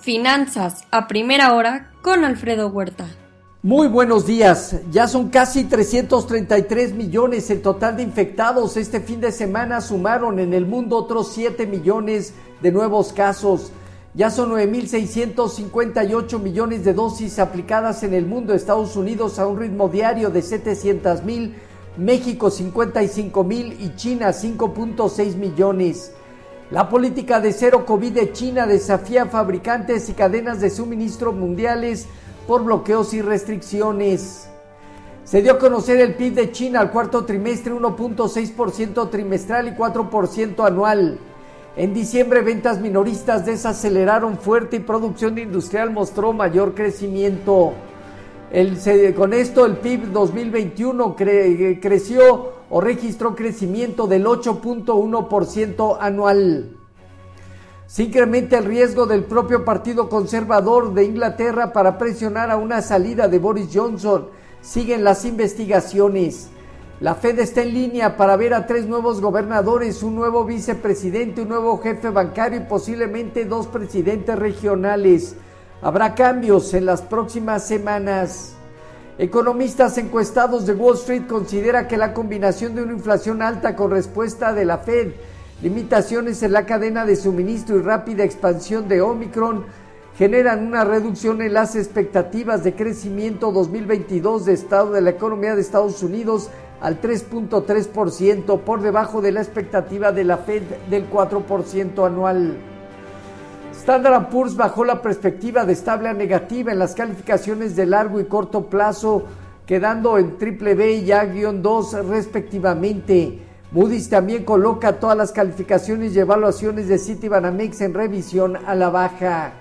Finanzas a primera hora con Alfredo Huerta. Muy buenos días. Ya son casi 333 millones el total de infectados. Este fin de semana sumaron en el mundo otros 7 millones de nuevos casos. Ya son 9.658 millones de dosis aplicadas en el mundo. Estados Unidos a un ritmo diario de 700 mil, México 55 mil y China 5.6 millones. La política de cero COVID de China desafía fabricantes y cadenas de suministro mundiales por bloqueos y restricciones. Se dio a conocer el PIB de China al cuarto trimestre 1.6% trimestral y 4% anual. En diciembre ventas minoristas desaceleraron fuerte y producción industrial mostró mayor crecimiento. con esto el PIB 2021 creció o registró crecimiento del 8.1% anual. Se incrementa el riesgo del propio Partido Conservador de Inglaterra para presionar a una salida de Boris Johnson. Siguen las investigaciones. La Fed está en línea para ver a tres nuevos gobernadores, un nuevo vicepresidente, un nuevo jefe bancario y posiblemente dos presidentes regionales. Habrá cambios en las próximas semanas. Economistas encuestados de Wall Street considera que la combinación de una inflación alta con respuesta de la Fed limitaciones en la cadena de suministro y rápida expansión de Omicron generan una reducción en las expectativas de crecimiento 2022 de estado de la economía de Estados Unidos al 3.3% por debajo de la expectativa de la Fed del 4% anual. Standard Poor's bajó la perspectiva de estable a negativa en las calificaciones de largo y corto plazo, quedando en triple B y A-2 respectivamente. Moody's también coloca todas las calificaciones y evaluaciones de Citibanamex en revisión a la baja.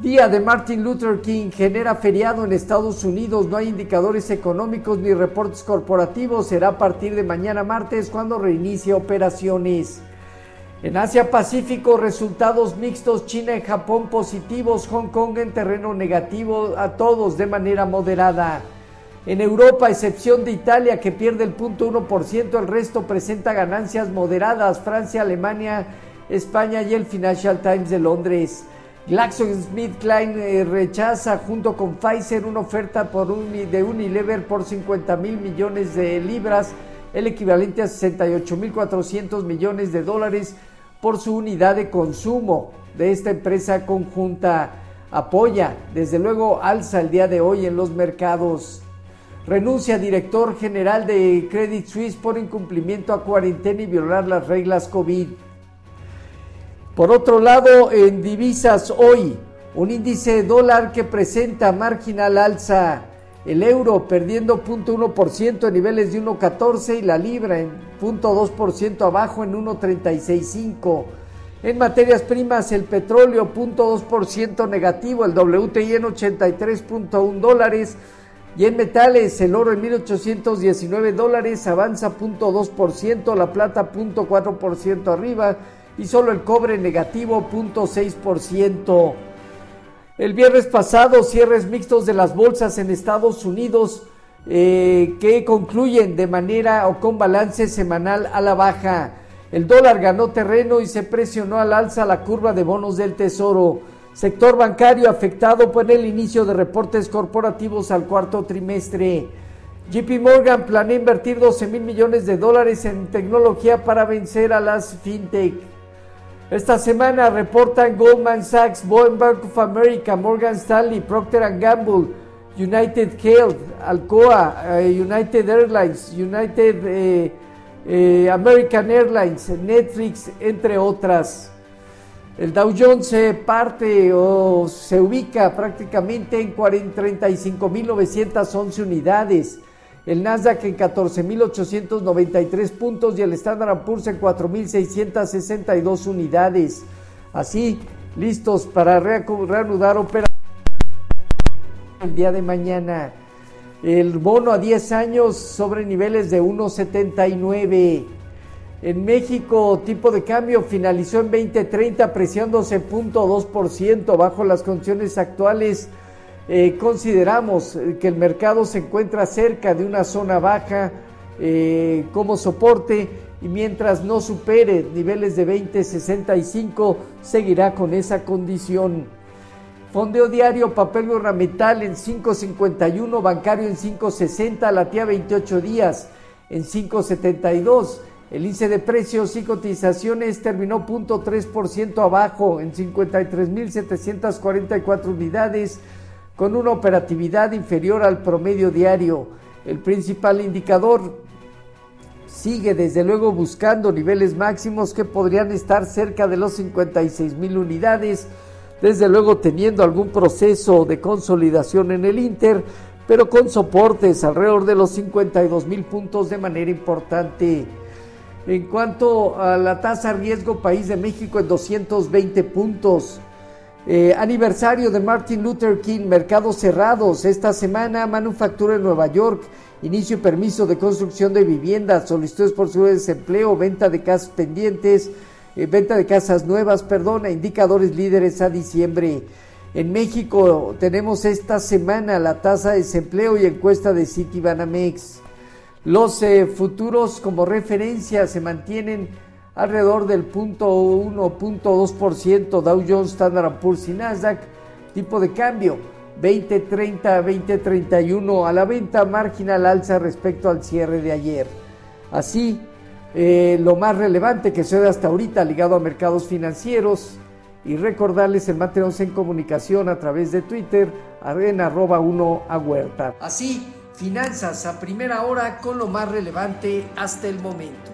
Día de Martin Luther King genera feriado en Estados Unidos. No hay indicadores económicos ni reportes corporativos. Será a partir de mañana martes cuando reinicie operaciones. En Asia Pacífico, resultados mixtos. China y Japón positivos. Hong Kong en terreno negativo. A todos de manera moderada. En Europa, excepción de Italia que pierde el 0.1%, el resto presenta ganancias moderadas. Francia, Alemania, España y el Financial Times de Londres. GlaxoSmithKline eh, rechaza junto con Pfizer una oferta por un, de Unilever por 50 mil millones de libras, el equivalente a 68 mil 400 millones de dólares por su unidad de consumo de esta empresa conjunta. Apoya, desde luego, alza el día de hoy en los mercados. Renuncia director general de Credit Suisse por incumplimiento a cuarentena y violar las reglas COVID. Por otro lado, en divisas hoy, un índice de dólar que presenta marginal alza. El euro perdiendo 0.1% en niveles de 1.14 y la libra en 0.2% abajo en 1.365. En materias primas, el petróleo 0.2% negativo, el WTI en 83.1 dólares y en metales, el oro en 1819 dólares avanza 0.2%, la plata 0.4% arriba y solo el cobre negativo 0.6%. El viernes pasado, cierres mixtos de las bolsas en Estados Unidos eh, que concluyen de manera o con balance semanal a la baja. El dólar ganó terreno y se presionó al alza la curva de bonos del Tesoro. Sector bancario afectado por el inicio de reportes corporativos al cuarto trimestre. JP Morgan planea invertir 12 mil millones de dólares en tecnología para vencer a las fintech. Esta semana reportan Goldman Sachs, Bank of America, Morgan Stanley, Procter Gamble, United Health, Alcoa, eh, United Airlines, United eh, eh, American Airlines, Netflix, entre otras. El Dow Jones se parte o se ubica prácticamente en 35.911 unidades. El Nasdaq en 14.893 puntos y el Standard Poor's en 4.662 unidades. Así, listos para reanudar operaciones el día de mañana. El bono a 10 años sobre niveles de 1.79. En México, tipo de cambio finalizó en 2030 apreciándose 0.2% bajo las condiciones actuales. Eh, consideramos que el mercado se encuentra cerca de una zona baja eh, como soporte y mientras no supere niveles de 20.65 seguirá con esa condición. Fondeo diario, papel gubernamental en 5.51, bancario en 5.60, la tía 28 días en 5.72. El índice de precios y cotizaciones terminó 0.3% abajo en 53.744 unidades con una operatividad inferior al promedio diario. El principal indicador sigue desde luego buscando niveles máximos que podrían estar cerca de los 56 mil unidades, desde luego teniendo algún proceso de consolidación en el Inter, pero con soportes alrededor de los 52 mil puntos de manera importante. En cuanto a la tasa riesgo país de México en 220 puntos. Eh, aniversario de Martin Luther King, mercados cerrados. Esta semana, manufactura en Nueva York, inicio y permiso de construcción de viviendas, solicitudes por su desempleo, venta de casas pendientes, eh, venta de casas nuevas, perdona, indicadores líderes a diciembre. En México tenemos esta semana la tasa de desempleo y encuesta de Citibanamex. Los eh, futuros como referencia se mantienen alrededor del 1.2%, Dow Jones, Standard Poor's y Nasdaq, tipo de cambio 2030 2031 a la venta, marginal alza respecto al cierre de ayer. Así, eh, lo más relevante que sucede hasta ahorita ligado a mercados financieros y recordarles el mantenernos en comunicación a través de Twitter en arroba 1 a huerta. Así, finanzas a primera hora con lo más relevante hasta el momento.